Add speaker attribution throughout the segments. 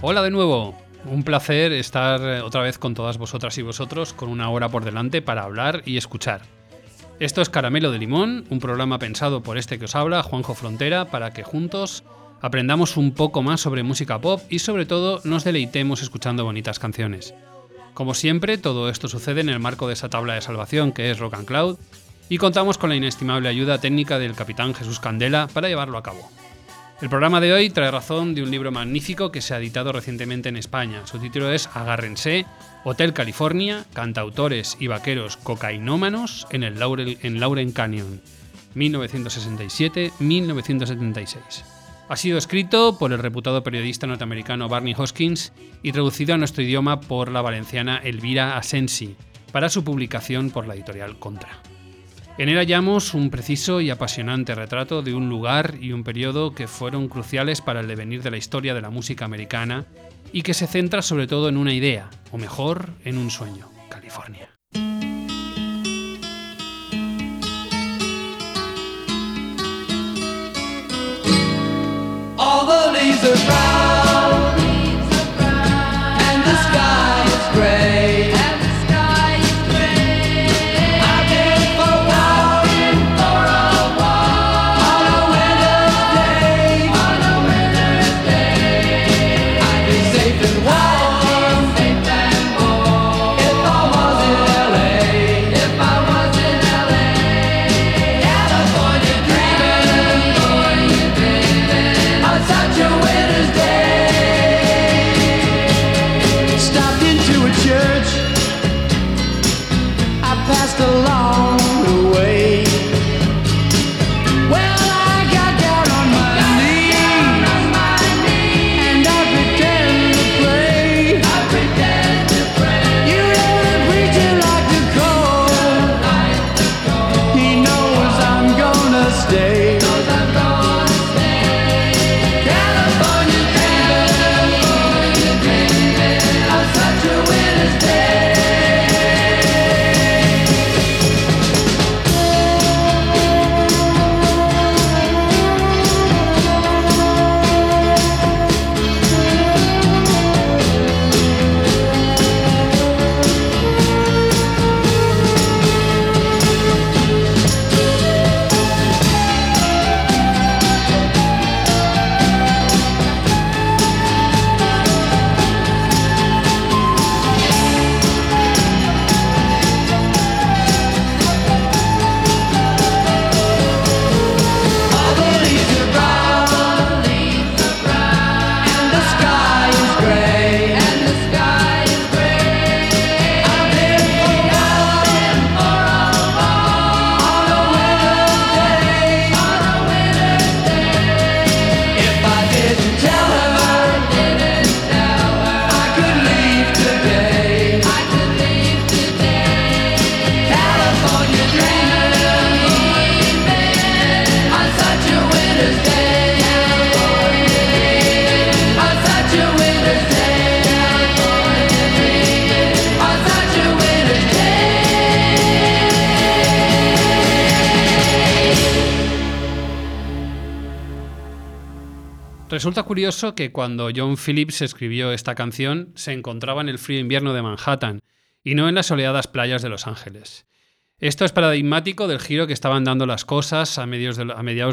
Speaker 1: Hola de nuevo. Un placer estar eh, otra vez con todas vosotras y vosotros con una hora por delante para hablar y escuchar. Esto es Caramelo de Limón, un programa pensado por este que os habla, Juanjo Frontera, para que juntos aprendamos un poco más sobre música pop y sobre todo nos deleitemos escuchando bonitas canciones. Como siempre, todo esto sucede en el marco de esa tabla de salvación que es Rock and Cloud y contamos con la inestimable ayuda técnica del capitán Jesús Candela para llevarlo a cabo. El programa de hoy trae razón de un libro magnífico que se ha editado recientemente en España. Su título es Agárrense, Hotel California, cantautores y vaqueros cocainómanos en el Laurel, en Lauren Canyon, 1967-1976. Ha sido escrito por el reputado periodista norteamericano Barney Hoskins y traducido a nuestro idioma por la valenciana Elvira Asensi para su publicación por la editorial Contra. En él hallamos un preciso y apasionante retrato de un lugar y un periodo que fueron cruciales para el devenir de la historia de la música americana y que se centra sobre todo en una idea, o mejor, en un sueño, California. Resulta curioso que cuando John Phillips escribió esta canción se encontraba en el frío invierno de Manhattan y no en las soleadas playas de Los Ángeles. Esto es paradigmático del giro que estaban dando las cosas a, mediados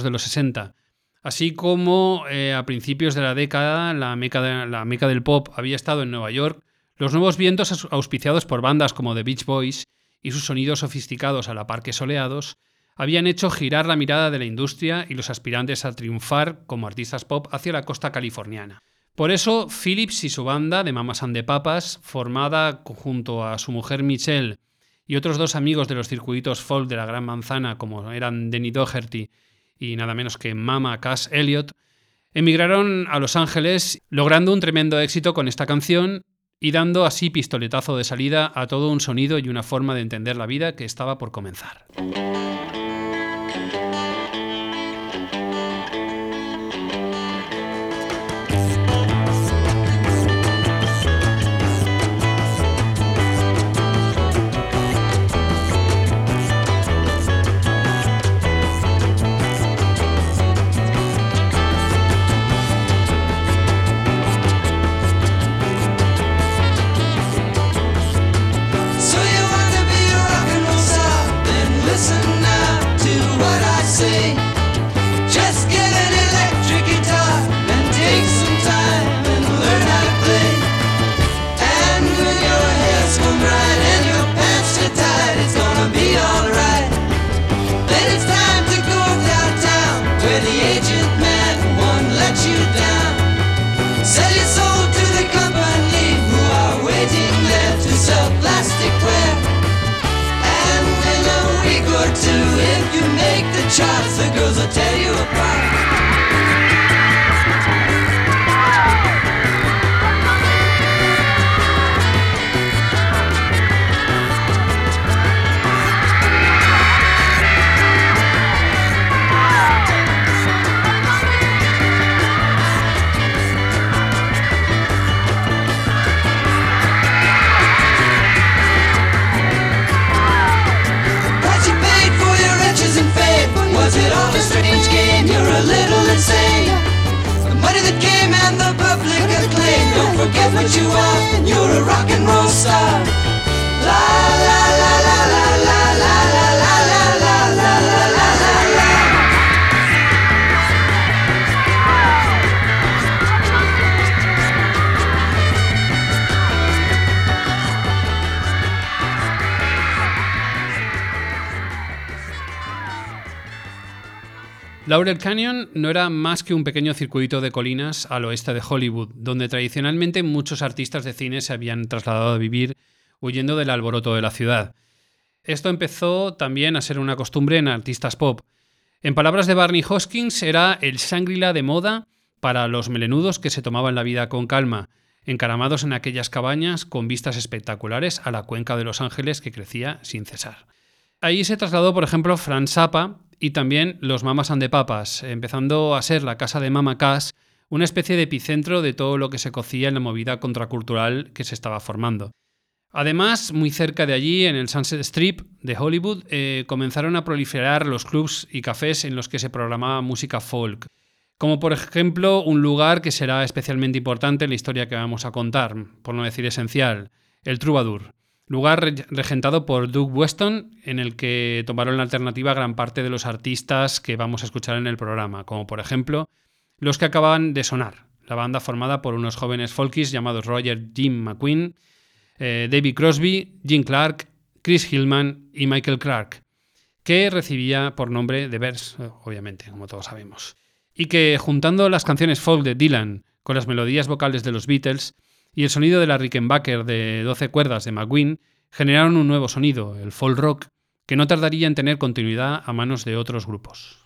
Speaker 1: de los 60. Así como eh, a principios de la década la meca, la meca del pop había estado en Nueva York, los nuevos vientos aus- auspiciados por bandas como The Beach Boys y sus sonidos sofisticados a la par que soleados habían hecho girar la mirada de la industria y los aspirantes a triunfar como artistas pop hacia la costa californiana. Por eso, Phillips y su banda de Mamas and the Papas, formada junto a su mujer Michelle y otros dos amigos de los circuitos folk de la Gran Manzana, como eran Denny Doherty y nada menos que Mama Cass Elliot, Emigraron a Los Ángeles, logrando un tremendo éxito con esta canción y dando así pistoletazo de salida a todo un sonido y una forma de entender la vida que estaba por comenzar.
Speaker 2: Bye. What you are. You're a rock and roll star.
Speaker 1: Laurel Canyon no era más que un pequeño circuito de colinas al oeste de Hollywood, donde tradicionalmente muchos artistas de cine se habían trasladado a vivir huyendo del alboroto de la ciudad. Esto empezó también a ser una costumbre en artistas pop. En palabras de Barney Hoskins, era el Shangri-La de moda para los melenudos que se tomaban la vida con calma, encaramados en aquellas cabañas con vistas espectaculares a la cuenca de Los Ángeles que crecía sin cesar. Ahí se trasladó, por ejemplo, Frank Zappa y también los Mamas and the Papas, empezando a ser la casa de Mama Cass una especie de epicentro de todo lo que se cocía en la movida contracultural que se estaba formando. Además, muy cerca de allí, en el Sunset Strip de Hollywood, eh, comenzaron a proliferar los clubs y cafés en los que se programaba música folk. Como por ejemplo un lugar que será especialmente importante en la historia que vamos a contar, por no decir esencial, el Troubadour. Lugar re- regentado por Doug Weston, en el que tomaron la alternativa gran parte de los artistas que vamos a escuchar en el programa, como por ejemplo los que acaban de sonar, la banda formada por unos jóvenes folkies llamados Roger Jim McQueen, eh, David Crosby, Jim Clark, Chris Hillman y Michael Clark, que recibía por nombre de Verse, obviamente, como todos sabemos. Y que juntando las canciones folk de Dylan con las melodías vocales de los Beatles y el sonido de la Rickenbacker de 12 cuerdas de McQueen, generaron un nuevo sonido, el folk rock, que no tardaría en tener continuidad a manos de otros grupos.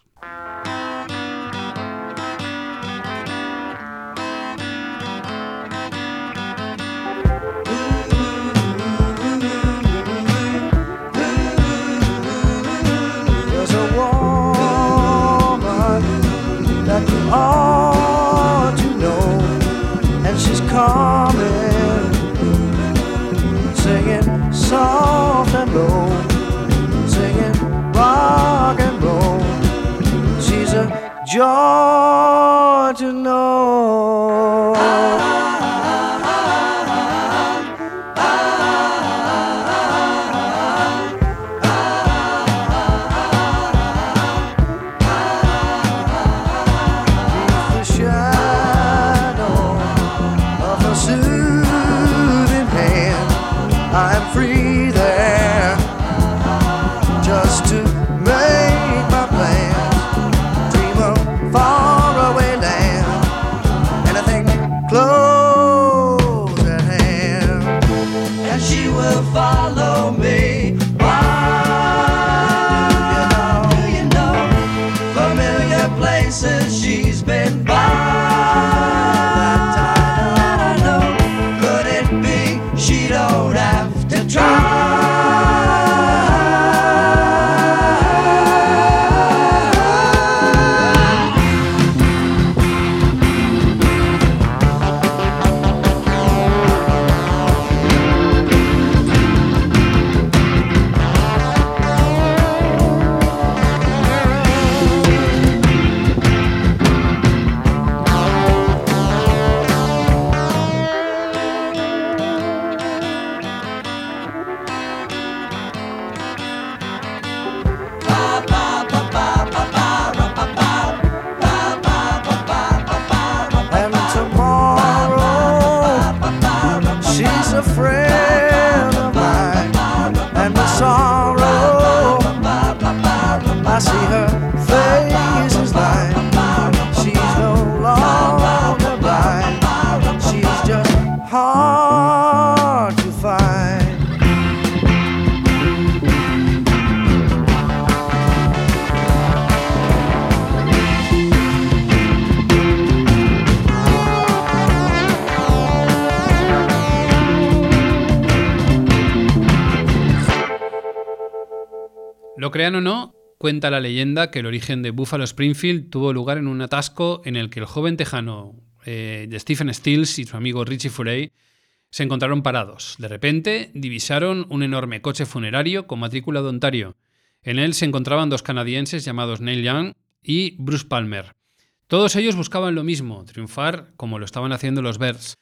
Speaker 3: joy to know.
Speaker 1: Cuenta la leyenda que el origen de Buffalo Springfield tuvo lugar en un atasco en el que el joven tejano eh, de Stephen Stills y su amigo Richie Furay se encontraron parados. De repente, divisaron un enorme coche funerario con matrícula de Ontario. En él se encontraban dos canadienses llamados Neil Young y Bruce Palmer. Todos ellos buscaban lo mismo, triunfar como lo estaban haciendo los Bears.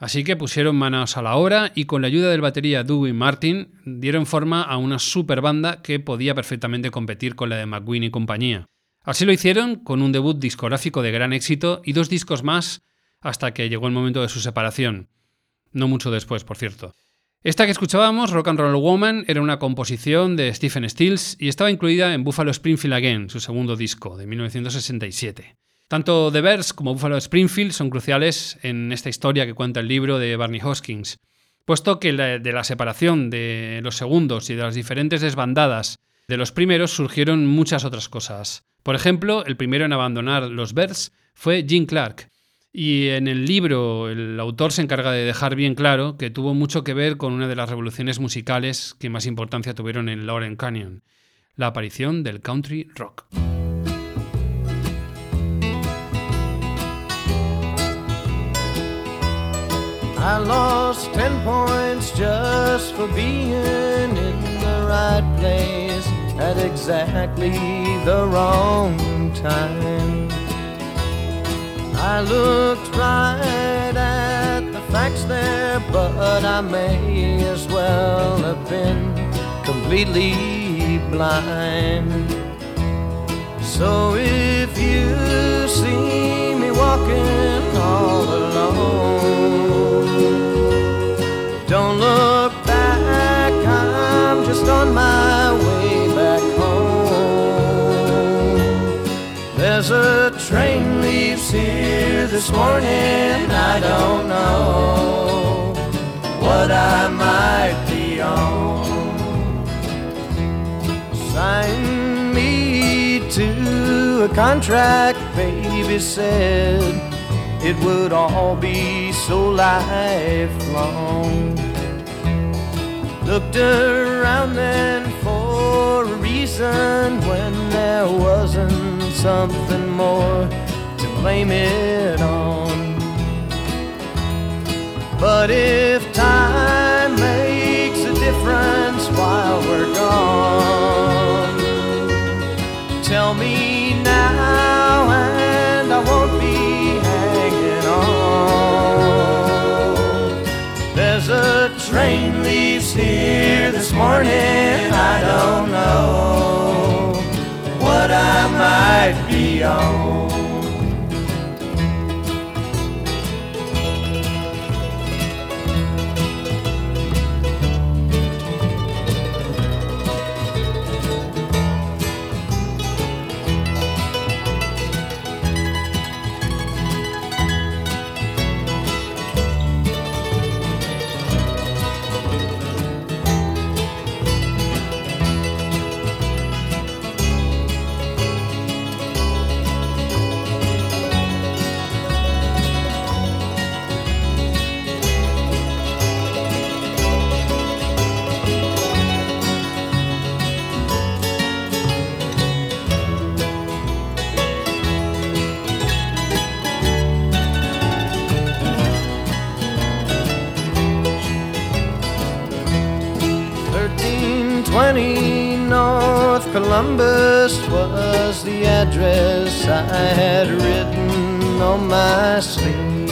Speaker 1: Así que pusieron manos a la obra y con la ayuda del batería Dewey Martin dieron forma a una super banda que podía perfectamente competir con la de McQueen y compañía. Así lo hicieron con un debut discográfico de gran éxito y dos discos más hasta que llegó el momento de su separación. No mucho después, por cierto. Esta que escuchábamos, Rock and Roll Woman, era una composición de Stephen Stills y estaba incluida en Buffalo Springfield Again, su segundo disco, de 1967. Tanto The Bears como Buffalo Springfield son cruciales en esta historia que cuenta el libro de Barney Hoskins, puesto que de la separación de los segundos y de las diferentes desbandadas de los primeros surgieron muchas otras cosas. Por ejemplo, el primero en abandonar los Bears fue Jim Clark, y en el libro el autor se encarga de dejar bien claro que tuvo mucho que ver con una de las revoluciones musicales que más importancia tuvieron en Lauren Canyon, la aparición del country rock.
Speaker 4: I lost ten points just for being in the right place at exactly the wrong time. I looked right at the facts there, but I may as well have been completely blind. So if you see me walking all alone, just on my way back home. There's a train leaves here this morning, I don't know what I might be on. Sign me to a contract, baby said it would all be so lifelong. Looked around then for a reason when there wasn't something more to blame it on. But if time makes a difference while we're gone, tell me now and I won't be hanging on. There's a train leaves here this morning, I don't know what I might be on. Columbus was the address I had written on my sleeve.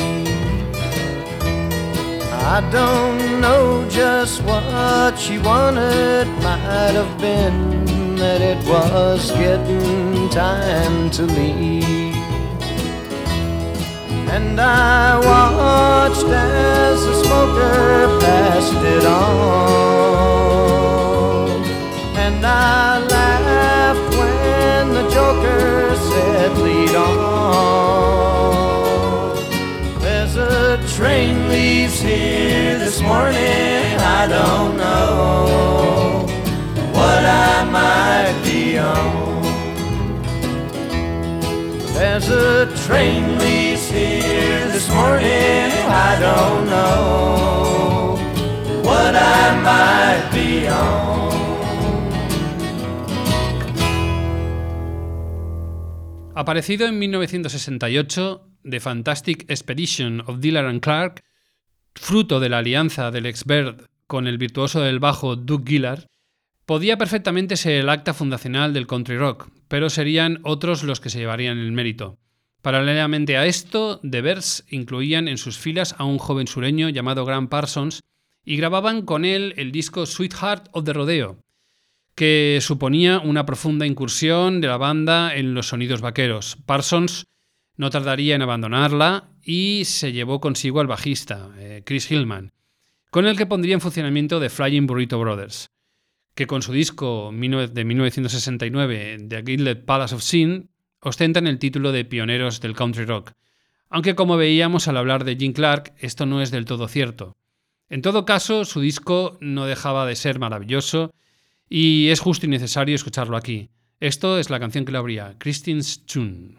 Speaker 4: I don't know just what she wanted, might have been that it was getting time to leave. And I watched as the smoker passed it on. I laughed when the joker said, lead on. There's a train leaves here this morning, I don't know what I might be on. There's a train leaves here this morning. I don't know what I might be on.
Speaker 1: Aparecido en 1968, The Fantastic Expedition of Dillard and Clark, fruto de la alianza del ex Bird con el virtuoso del bajo Doug Gillard, podía perfectamente ser el acta fundacional del country rock, pero serían otros los que se llevarían el mérito. Paralelamente a esto, The Birds incluían en sus filas a un joven sureño llamado Graham Parsons y grababan con él el disco Sweetheart of the Rodeo, que suponía una profunda incursión de la banda en los sonidos vaqueros. Parsons no tardaría en abandonarla y se llevó consigo al bajista, eh, Chris Hillman, con el que pondría en funcionamiento The Flying Burrito Brothers, que con su disco de 1969, The Gilded Palace of Sin, ostentan el título de pioneros del country rock. Aunque como veíamos al hablar de Jim Clark, esto no es del todo cierto. En todo caso, su disco no dejaba de ser maravilloso y es justo y necesario escucharlo aquí. Esto es la canción que lo abría, Christine's Tune.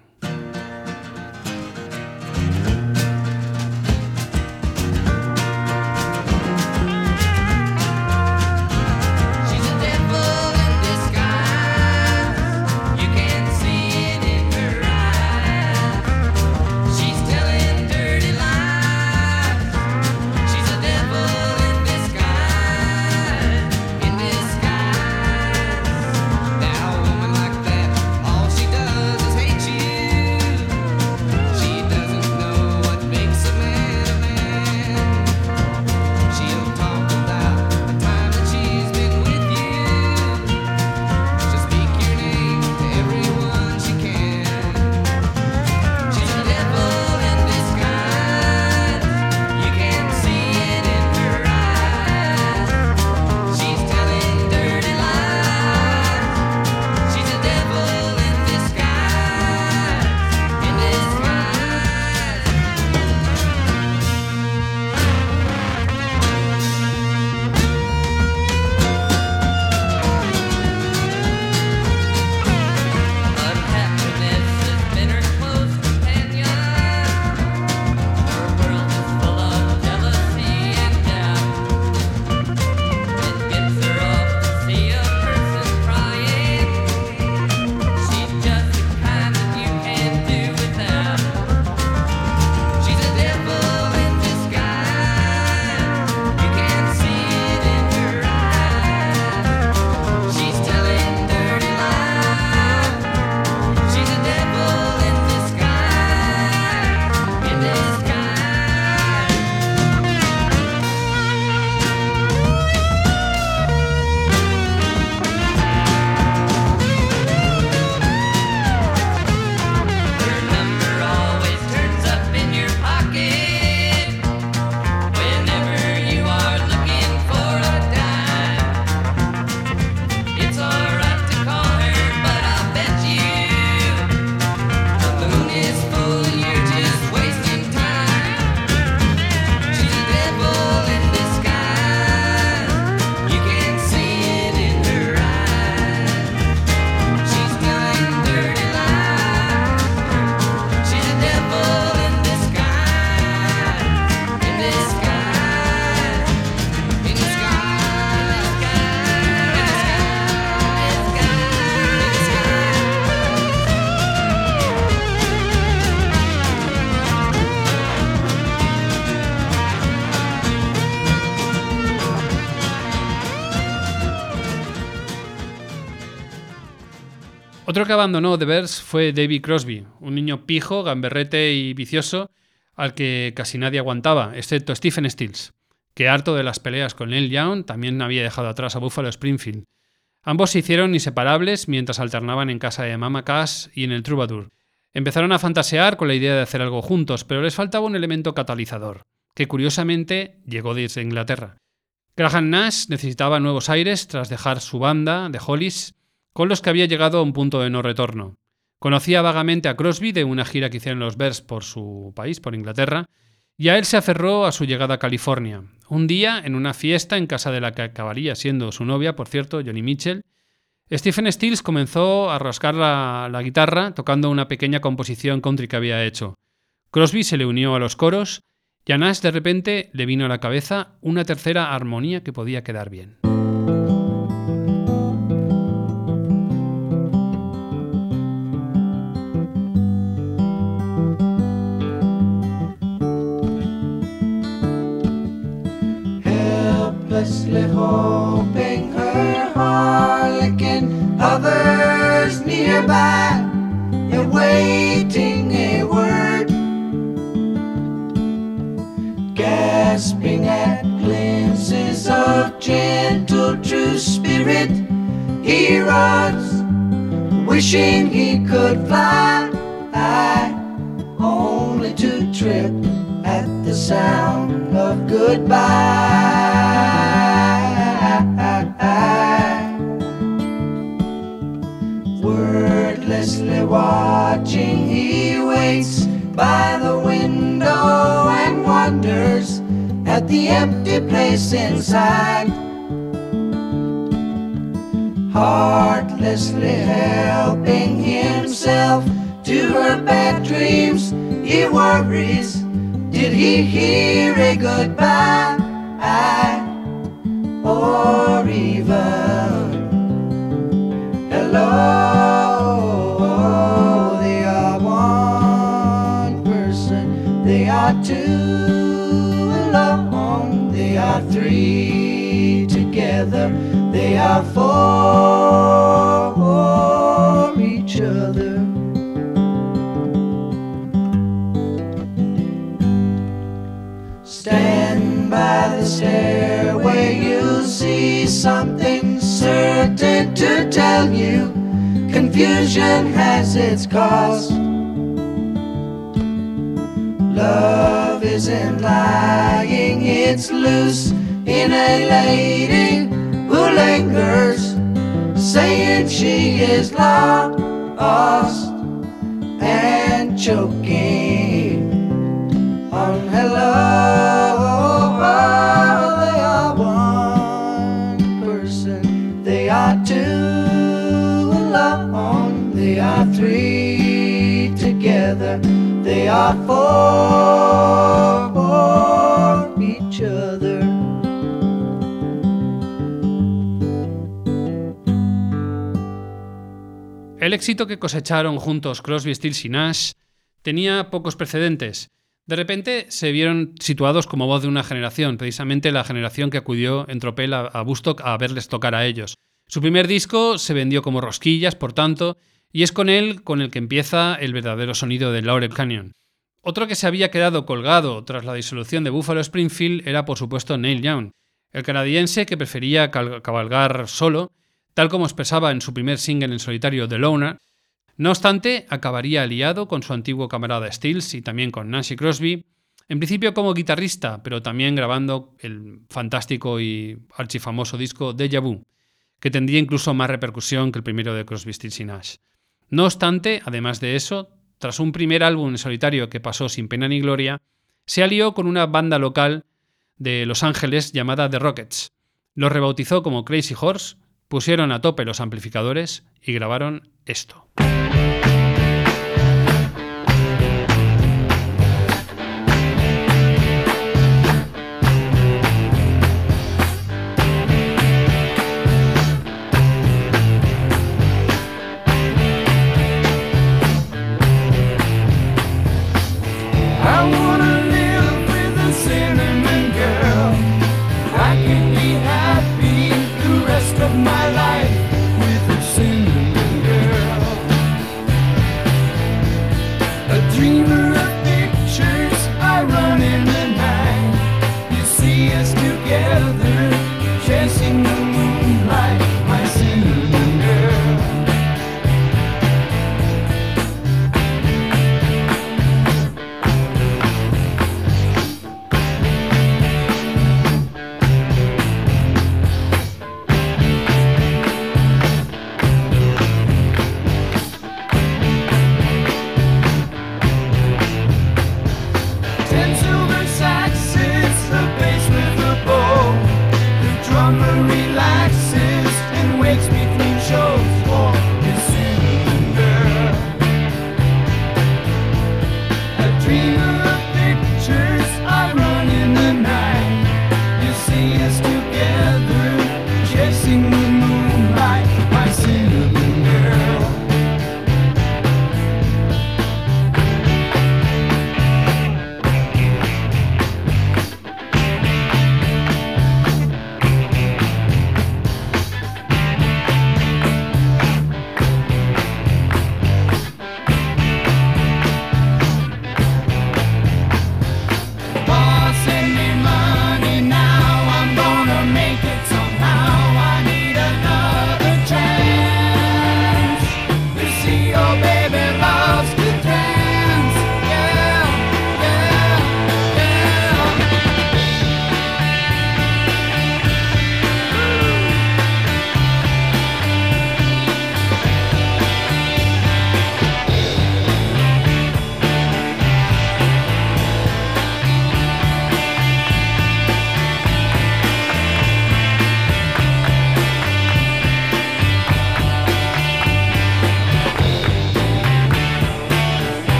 Speaker 1: Otro que abandonó The Bears fue David Crosby, un niño pijo, gamberrete y vicioso al que casi nadie aguantaba, excepto Stephen Stills, que harto de las peleas con Neil Young también había dejado atrás a Buffalo Springfield. Ambos se hicieron inseparables mientras alternaban en casa de Mama Cass y en el Troubadour. Empezaron a fantasear con la idea de hacer algo juntos, pero les faltaba un elemento catalizador, que curiosamente llegó desde Inglaterra. Graham Nash necesitaba nuevos aires tras dejar su banda, The Hollies, con los que había llegado a un punto de no retorno. Conocía vagamente a Crosby de una gira que hicieron los Bears por su país, por Inglaterra, y a él se aferró a su llegada a California. Un día, en una fiesta en casa de la que acabaría siendo su novia, por cierto, Johnny Mitchell, Stephen Stills comenzó a rascar la, la guitarra tocando una pequeña composición country que había hecho. Crosby se le unió a los coros y a Nash de repente le vino a la cabeza una tercera armonía que podía quedar bien.
Speaker 3: Wordlessly hoping her harlequin hovers nearby, awaiting a word, gasping at glimpses of gentle true spirit. He runs, wishing he could fly, only to trip at the sound of goodbye. The empty place inside. Heartlessly helping himself to her bad dreams, he worries. Did he hear a goodbye? I, Or even hello? They are one person, they are two are three together, they are for each other. Stand by the stairway, you'll see something certain to tell you. Confusion has its cost. Love isn't lying, it's loose in a lady who lingers, saying she is lost
Speaker 1: El éxito que cosecharon juntos Crosby, Stills y Nash tenía pocos precedentes. De repente se vieron situados como voz de una generación, precisamente la generación que acudió en tropel a, Woodstock a verles tocar a ellos. Su primer disco se vendió como rosquillas, por tanto, y es con él con el que empieza el verdadero sonido de Laurel Canyon. Otro que se había quedado colgado tras la disolución de Buffalo Springfield era, por supuesto, Neil Young, el canadiense que prefería cabalgar solo, tal como expresaba en su primer single en solitario The Loner. No obstante, acabaría aliado con su antiguo camarada Stills y también con Nancy Crosby, en principio como guitarrista, pero también grabando el fantástico y archifamoso disco Deja Vu, que tendría incluso más repercusión que el primero de Crosby, Stills y Nash. No obstante, además de eso, tras un primer álbum en solitario que pasó sin pena ni gloria, se alió con una banda local de Los Ángeles llamada The Rockets. Los rebautizó como Crazy Horse, pusieron a tope los amplificadores y grabaron esto.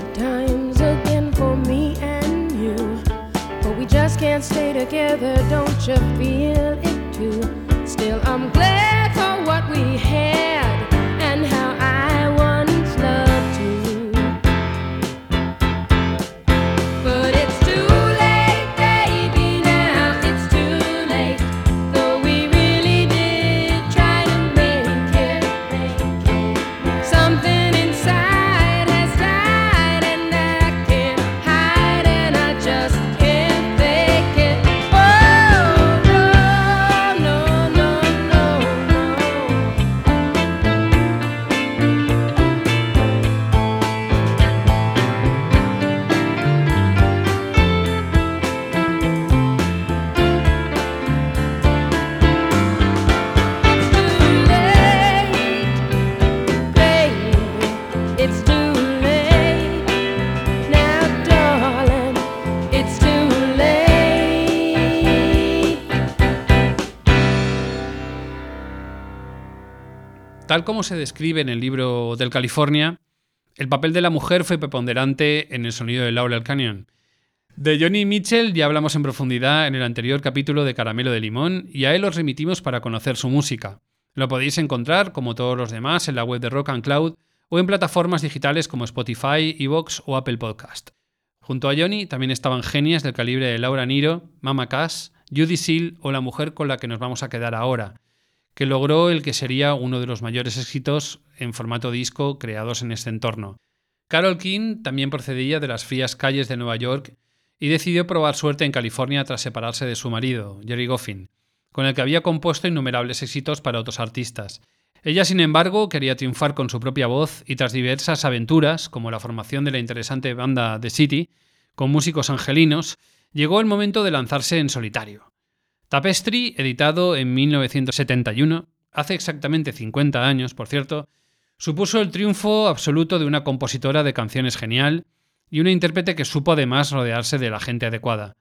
Speaker 5: Good times again for me and you. But we just can't stay together, don't you feel it too? Still, I'm glad for what we had
Speaker 1: Tal como se describe en el libro del California, el papel de la mujer fue preponderante en el sonido de Laurel Canyon. De Johnny Mitchell ya hablamos en profundidad en el anterior capítulo de Caramelo de Limón y a él os remitimos para conocer su música. Lo podéis encontrar, como todos los demás, en la web de Rock and Cloud o en plataformas digitales como Spotify, Evox o Apple Podcast. Junto a Johnny también estaban genias del calibre de Laura Niro, Mama Cass, Judy Seal o la mujer con la que nos vamos a quedar ahora, que logró el que sería uno de los mayores éxitos en formato disco creados en este entorno. Carol King también procedía de las frías calles de Nueva York y decidió probar suerte en California tras separarse de su marido, Jerry Goffin, con el que había compuesto innumerables éxitos para otros artistas. Ella, sin embargo, quería triunfar con su propia voz y tras diversas aventuras, como la formación de la interesante banda The City, con músicos angelinos, llegó el momento de lanzarse en solitario. Tapestry, editado en 1971, hace exactamente 50 años, por cierto, supuso el triunfo absoluto de una compositora de canciones genial y una intérprete que supo además rodearse de la gente adecuada.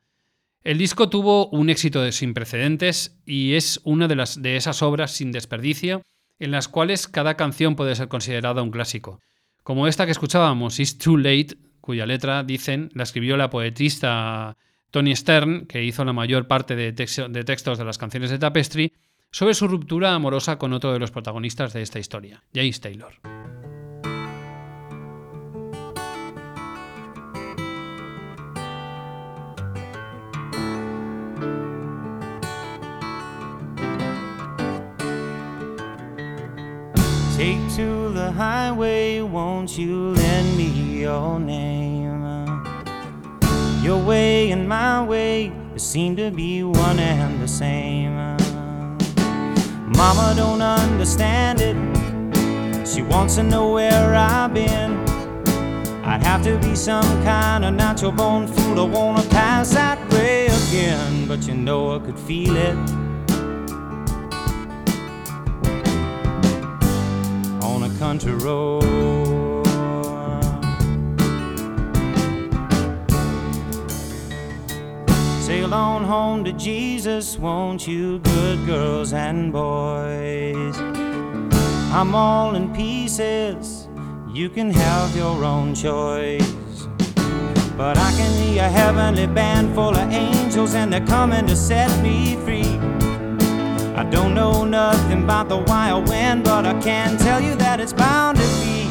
Speaker 1: El disco tuvo un éxito sin precedentes y es una de, las, de esas obras sin desperdicio en las cuales cada canción puede ser considerada un clásico, como esta que escuchábamos, It's Too Late, cuya letra, dicen, la escribió la poetista Tony Stern, que hizo la mayor parte de, texto- de textos de las canciones de Tapestry, sobre su ruptura amorosa con otro de los protagonistas de esta historia, James Taylor.
Speaker 6: Take to the highway, won't you lend me your? Your way and my way seem to be one and the same. Mama don't understand it. She wants to know where I've been. I'd have to be some kind of natural born fool to wanna pass that way again. But you know I could feel it. on a country road. On home to Jesus, won't you, good girls and boys? I'm all in pieces, you can have your own choice. But I can hear a heavenly band full of angels, and they're coming to set me free. I don't know nothing about the wild wind, but I can tell you that it's bound to be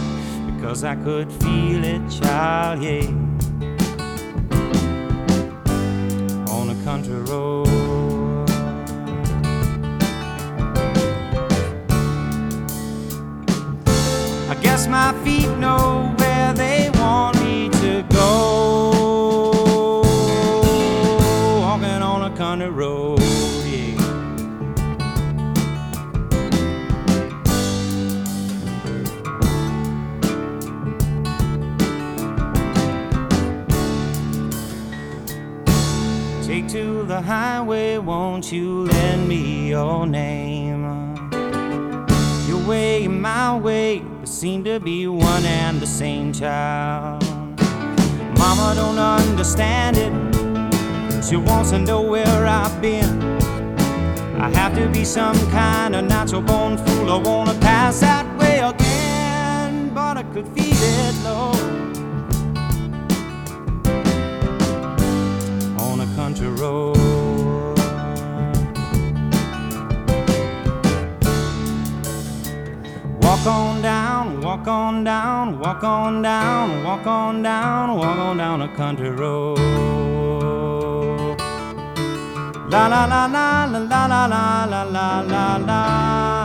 Speaker 6: because I could feel it, child, yeah. Country road. I guess my feet know highway, won't you lend me your name? Your way and my way seem to be one and the same child. Mama don't understand it. She wants to know where I've been. I have to be some kind of natural born fool. I wanna pass that way again, but I could feel it, Lord. A country road. Walk on down, walk on down, walk on down, walk on down, walk on down a country road. La la la la la la la la la la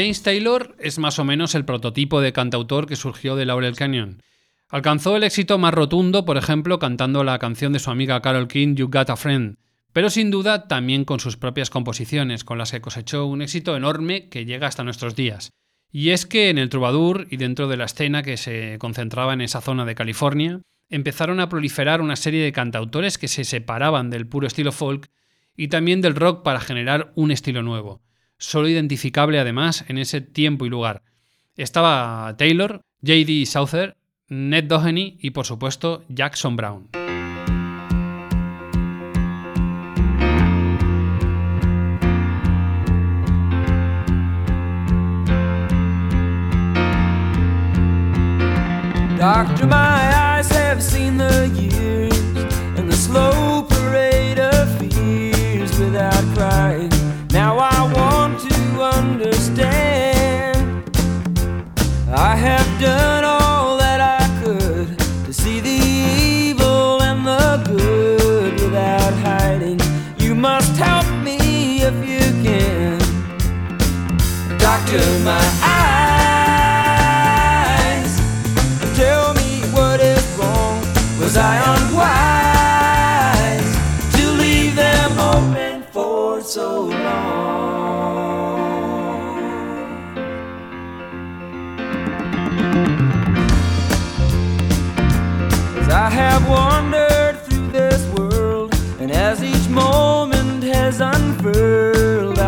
Speaker 1: James Taylor es más o menos el prototipo de cantautor que surgió de Laurel Canyon. Alcanzó el éxito más rotundo, por ejemplo, cantando la canción de su amiga Carol King, You Got a Friend, pero sin duda también con sus propias composiciones, con las que cosechó un éxito enorme que llega hasta nuestros días. Y es que en el Troubadour y dentro de la escena que se concentraba en esa zona de California, empezaron a proliferar una serie de cantautores que se separaban del puro estilo folk y también del rock para generar un estilo nuevo, solo identificable además en ese tiempo y lugar. Estaba Taylor, J.D. Souther, Ned Doheny y por supuesto Jackson Brown.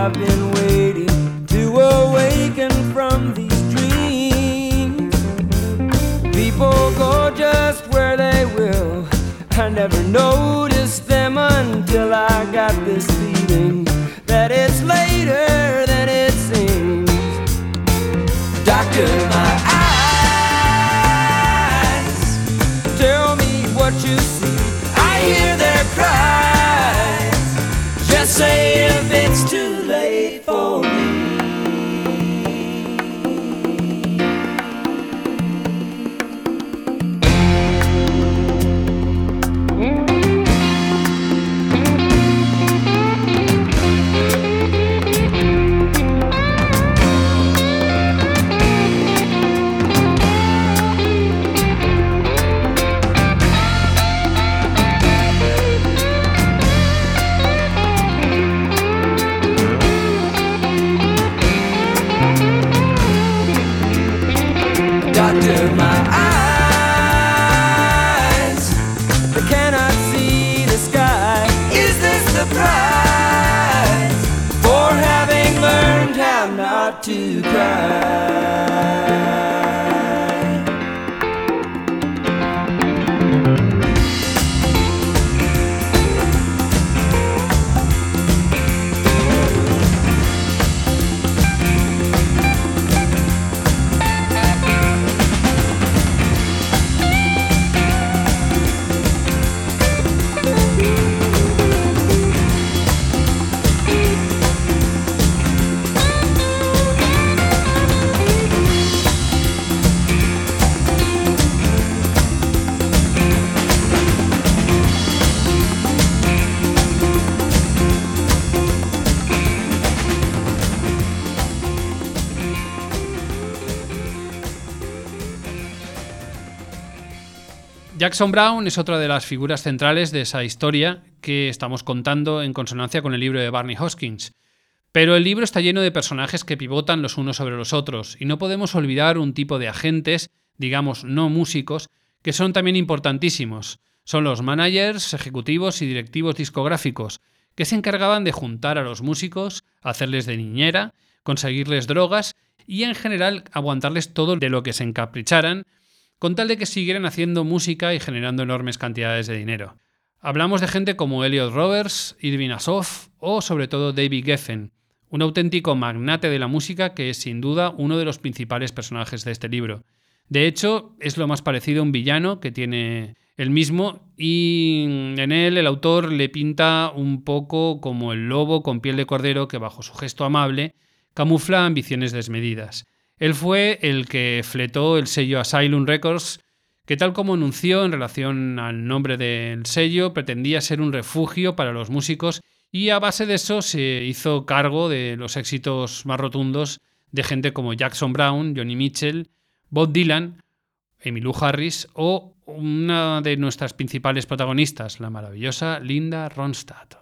Speaker 2: I've been waiting to awaken from these dreams. People go just where they will. I never noticed
Speaker 1: Jackson Brown es otra de las figuras centrales de esa historia que estamos contando en consonancia con el libro de Barney Hoskins. Pero el libro está lleno de personajes que pivotan los unos sobre los otros, y no podemos olvidar un tipo de agentes, digamos no músicos, que son también importantísimos. Son los managers, ejecutivos y directivos discográficos, que se encargaban de juntar a los músicos, hacerles de niñera, conseguirles drogas y en general aguantarles todo de lo que se encapricharan, con tal de que siguieran haciendo música y generando enormes cantidades de dinero. Hablamos de gente como Elliot Roberts, Irving Azoff o sobre todo David Geffen, un auténtico magnate de la música que es sin duda uno de los principales personajes de este libro. De hecho, es lo más parecido a un villano que tiene el mismo y en él el autor le pinta un poco como el lobo con piel de cordero que bajo su gesto amable camufla ambiciones desmedidas. Él fue el que fletó el sello Asylum Records, que tal como anunció en relación al nombre del sello, pretendía ser un refugio para los músicos y a base de eso se hizo cargo de los éxitos más rotundos de gente como Jackson Brown, Johnny Mitchell, Bob Dylan, Emmylou Harris o una de nuestras principales protagonistas, la maravillosa Linda Ronstadt.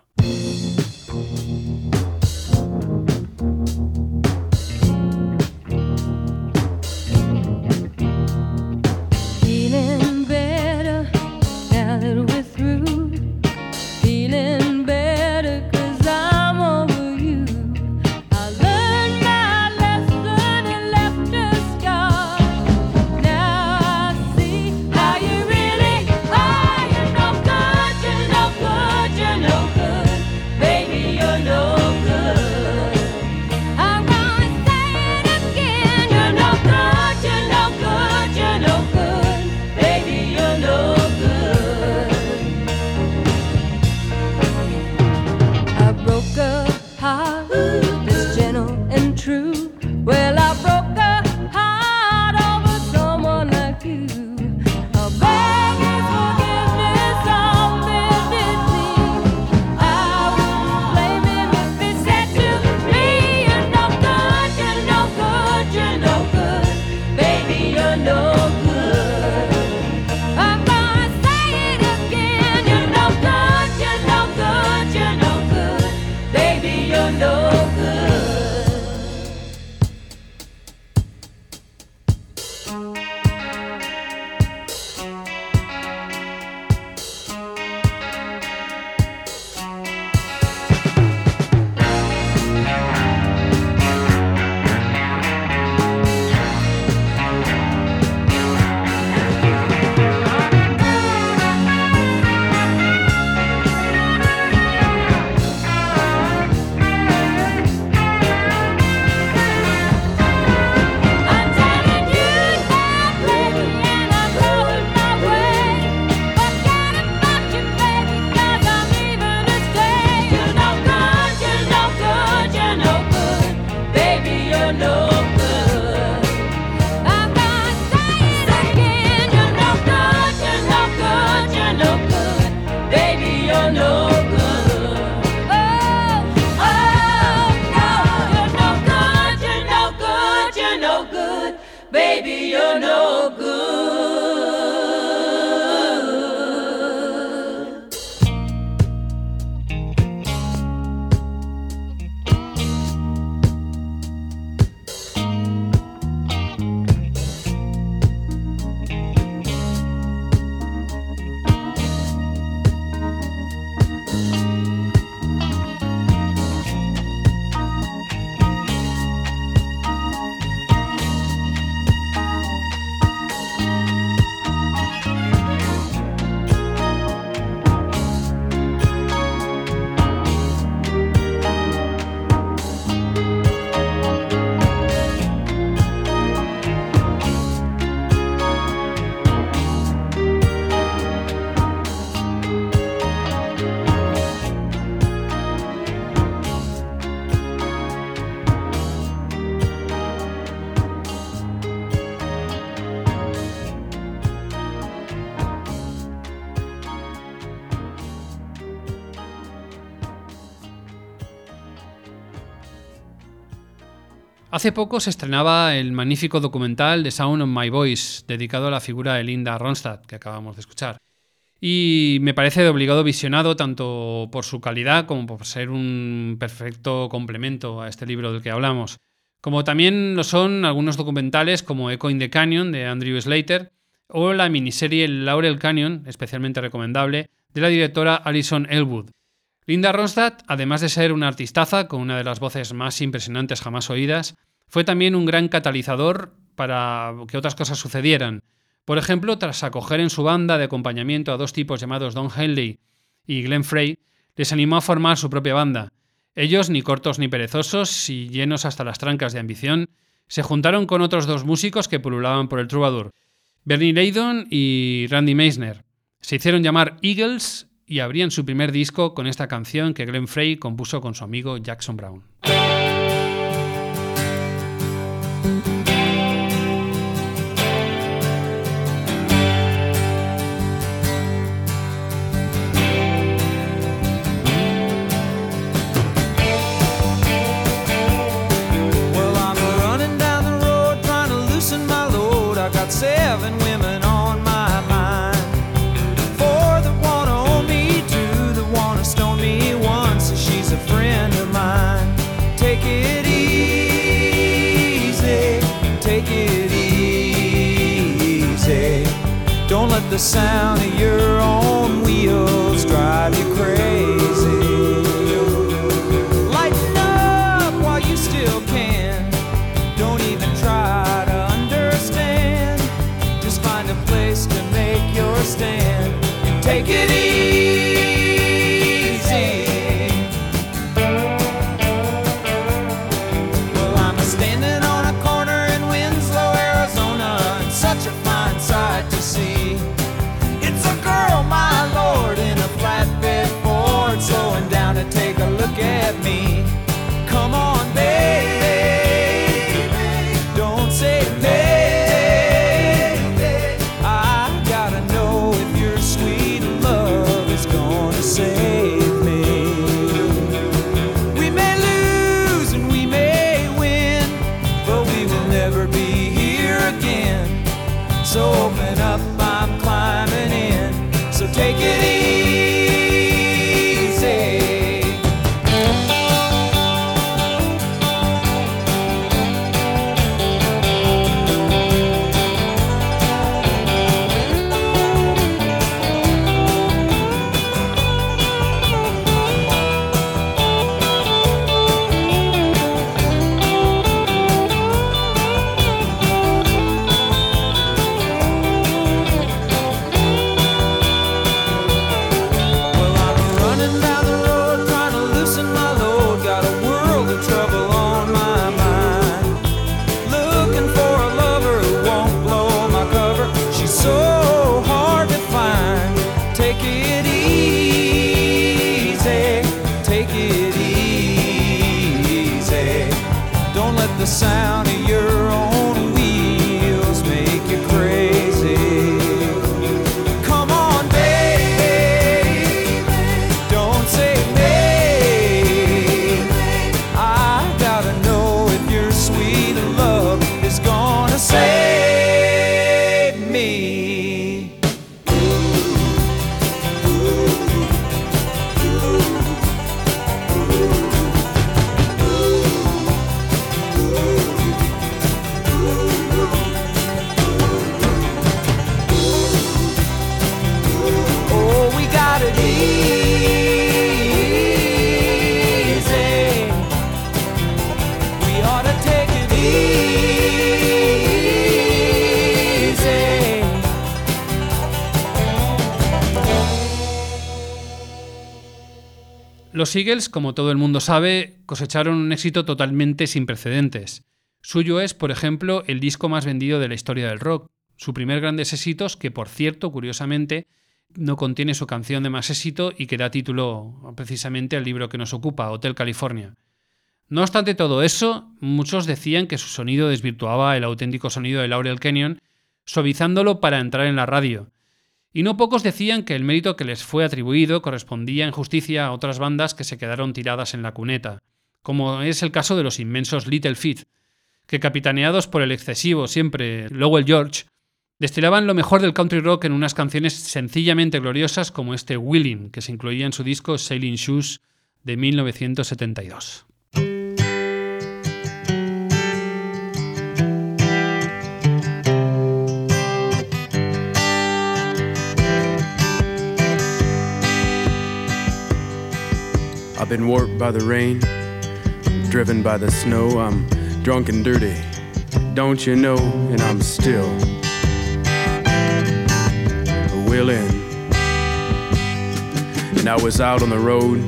Speaker 1: Hace poco se estrenaba el magnífico documental The Sound of My Voice, dedicado a la figura de Linda Ronstadt, que acabamos de escuchar. Y me parece de obligado visionado tanto por su calidad como por ser un perfecto complemento a este libro del que hablamos. Como también lo son algunos documentales como Echo in the Canyon de Andrew Slater o la miniserie Laurel Canyon, especialmente recomendable, de la directora Alison Elwood. Linda Ronstadt, además de ser una artistaza con una de las voces más impresionantes jamás oídas, fue también un gran catalizador para que otras cosas sucedieran. Por ejemplo, tras acoger en su banda de acompañamiento a dos tipos llamados Don Henley y Glenn Frey, les animó a formar su propia banda. Ellos, ni cortos ni perezosos y llenos hasta las trancas de ambición, se juntaron con otros dos músicos que pululaban por el Troubadour, Bernie Leydon y Randy Meisner. Se hicieron llamar Eagles y abrían su primer disco con esta canción que Glenn Frey compuso con su amigo Jackson Brown.
Speaker 2: The sound of your own wheels drive you crazy.
Speaker 1: Los Eagles, como todo el mundo sabe, cosecharon un éxito totalmente sin precedentes. Suyo es, por ejemplo, el disco más vendido de la historia del rock, su primer grandes éxitos, que por cierto, curiosamente, no contiene su canción de más éxito y que da título precisamente al libro que nos ocupa, Hotel California. No obstante todo eso, muchos decían que su sonido desvirtuaba el auténtico sonido de Laurel Canyon, suavizándolo para entrar en la radio. Y no pocos decían que el mérito que les fue atribuido correspondía en justicia a otras bandas que se quedaron tiradas en la cuneta, como es el caso de los inmensos Little Feat, que capitaneados por el excesivo siempre Lowell George, destilaban lo mejor del country rock en unas canciones sencillamente gloriosas como este Willing, que se incluía en su disco Sailing Shoes de 1972.
Speaker 7: Been warped by the rain, driven by the snow. I'm drunk and dirty, don't you know? And I'm still willing. And I was out on the road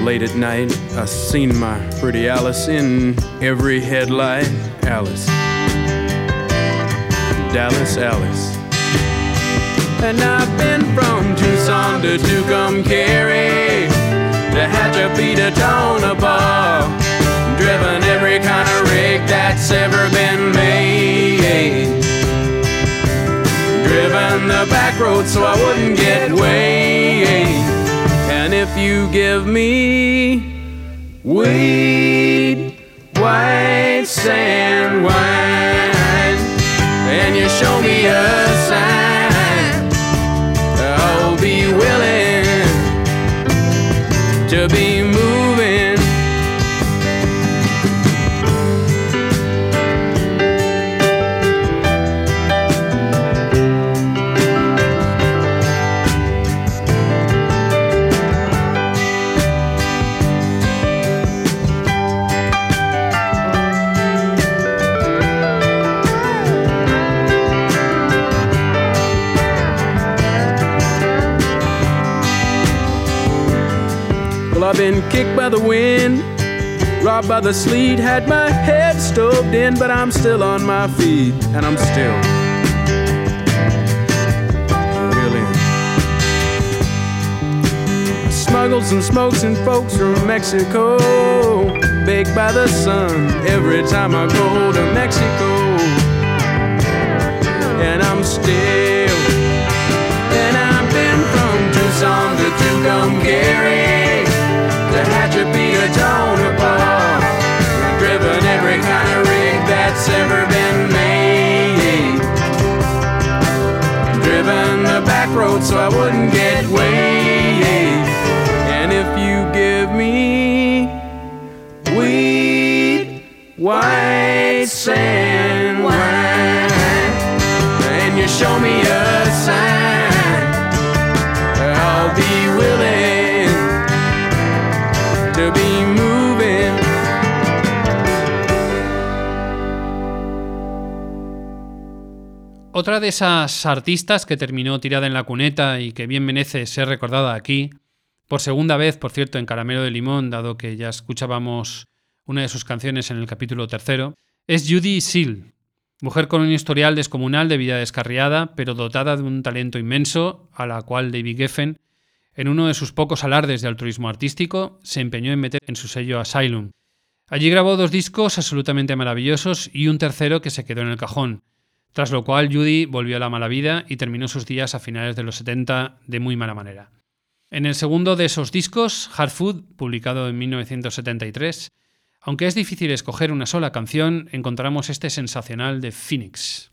Speaker 7: late at night. I seen my pretty Alice in every headlight. Alice, Dallas, Alice. And I've been from Tucson to Tucumcari to Hatchapee to Tonopah. Driven every kind of rig that's ever been made. Driven the back road so I wouldn't get weighed. And if you give me weed, white sand wine, and you show me a sign, to be I've been kicked by the wind, robbed by the sleet, had my head stoved in, but I'm still on my feet, and I'm still willing. Smuggled some smokes and folks from Mexico, baked by the sun every time I go to Mexico, and I'm still. And I've been from Tucson to Tucumcari that's ever been made. Driven the back road so I wouldn't get weighed. And if you give me weed, white sand wine, and you show me a sign,
Speaker 1: Otra de esas artistas que terminó tirada en la cuneta y que bien merece ser recordada aquí, por segunda vez, por cierto, en Caramelo de Limón, dado que ya escuchábamos una de sus canciones en el capítulo tercero, es Judy Seal, mujer con un historial descomunal de vida descarriada, pero dotada de un talento inmenso, a la cual David Geffen, en uno de sus pocos alardes de altruismo artístico, se empeñó en meter en su sello Asylum. Allí grabó dos discos absolutamente maravillosos y un tercero que se quedó en el cajón, tras lo cual Judy volvió a la mala vida y terminó sus días a finales de los 70 de muy mala manera. En el segundo de esos discos, Hard Food, publicado en 1973, aunque es difícil escoger una sola canción, encontramos este sensacional de Phoenix.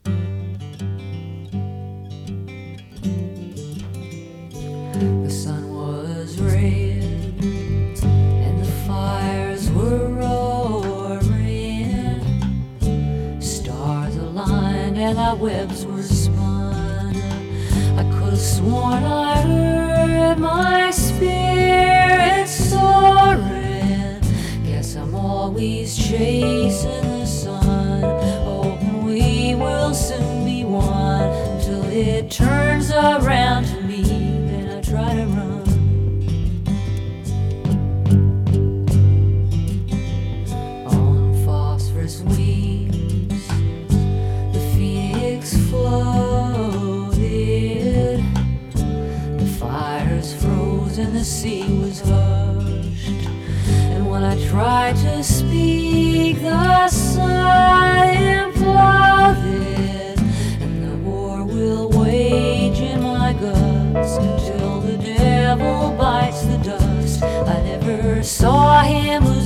Speaker 8: And our webs were spun. I could have sworn I heard my spirit soaring. Guess I'm always chasing the sun. Hoping we will soon be one until it turns around the sea was hushed. And when I tried to speak, the sun imploded, and the war will wage in my guts until the devil bites the dust. I never saw him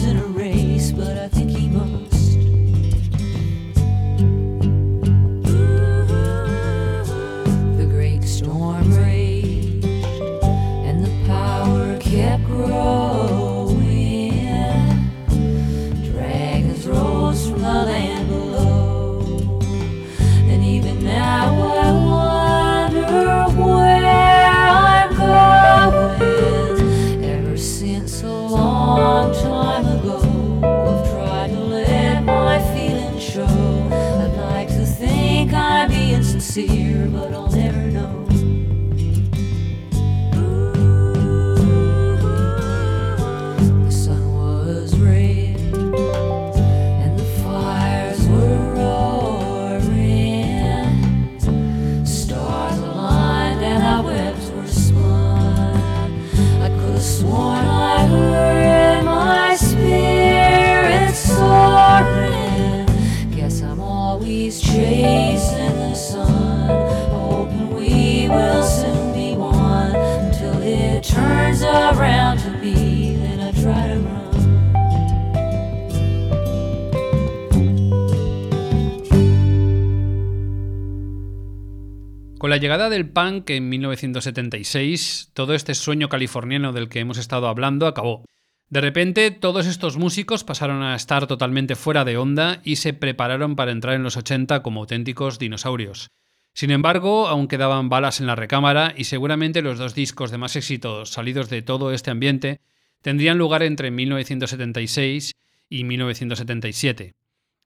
Speaker 1: llegada del punk en 1976, todo este sueño californiano del que hemos estado hablando acabó. De repente, todos estos músicos pasaron a estar totalmente fuera de onda y se prepararon para entrar en los 80 como auténticos dinosaurios. Sin embargo, aún quedaban balas en la recámara y seguramente los dos discos de más éxito salidos de todo este ambiente tendrían lugar entre 1976 y 1977.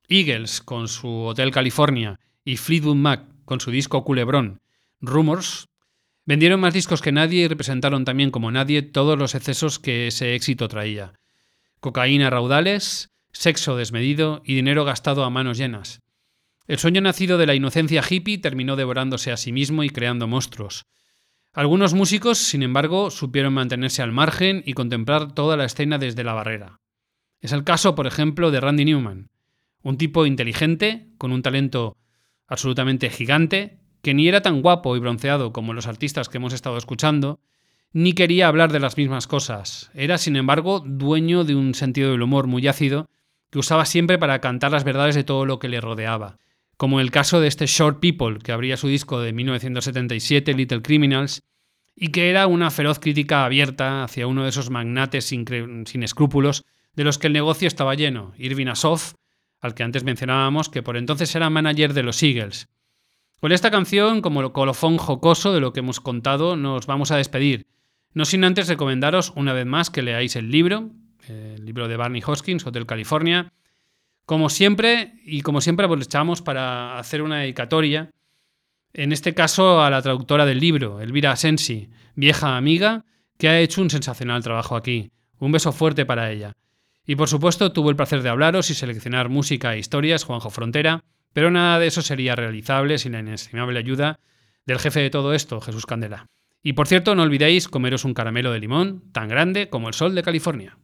Speaker 1: Eagles con su Hotel California y Fleetwood Mac con su disco Culebrón, Rumors, vendieron más discos que nadie y representaron también como nadie todos los excesos que ese éxito traía. Cocaína raudales, sexo desmedido y dinero gastado a manos llenas. El sueño nacido de la inocencia hippie terminó devorándose a sí mismo y creando monstruos. Algunos músicos, sin embargo, supieron mantenerse al margen y contemplar toda la escena desde la barrera. Es el caso, por ejemplo, de Randy Newman, un tipo inteligente, con un talento absolutamente gigante, que ni era tan guapo y bronceado como los artistas que hemos estado escuchando, ni quería hablar de las mismas cosas. Era, sin embargo, dueño de un sentido del humor muy ácido que usaba siempre para cantar las verdades de todo lo que le rodeaba. Como el caso de este Short People, que abría su disco de 1977, Little Criminals, y que era una feroz crítica abierta hacia uno de esos magnates sin, escrúpulos de los que el negocio estaba lleno, Irving Azoff, al que antes mencionábamos, que por entonces era manager de los Eagles. Con esta canción, como el colofón jocoso de lo que hemos contado, nos vamos a despedir. No sin antes recomendaros una vez más que leáis el libro, el libro de Barney Hoskins, Hotel California. Como siempre, y como siempre aprovechamos para hacer una dedicatoria, en este caso a la traductora del libro, Elvira Asensi, vieja amiga, que ha hecho un sensacional trabajo aquí. Un beso fuerte para ella. Y por supuesto tuvo el placer de hablaros y seleccionar música e historias, Juanjo Frontera, pero nada de eso sería realizable sin la inestimable ayuda del jefe de todo esto, Jesús Candela. Y por cierto, no olvidéis comeros un caramelo de limón tan grande como el sol de California.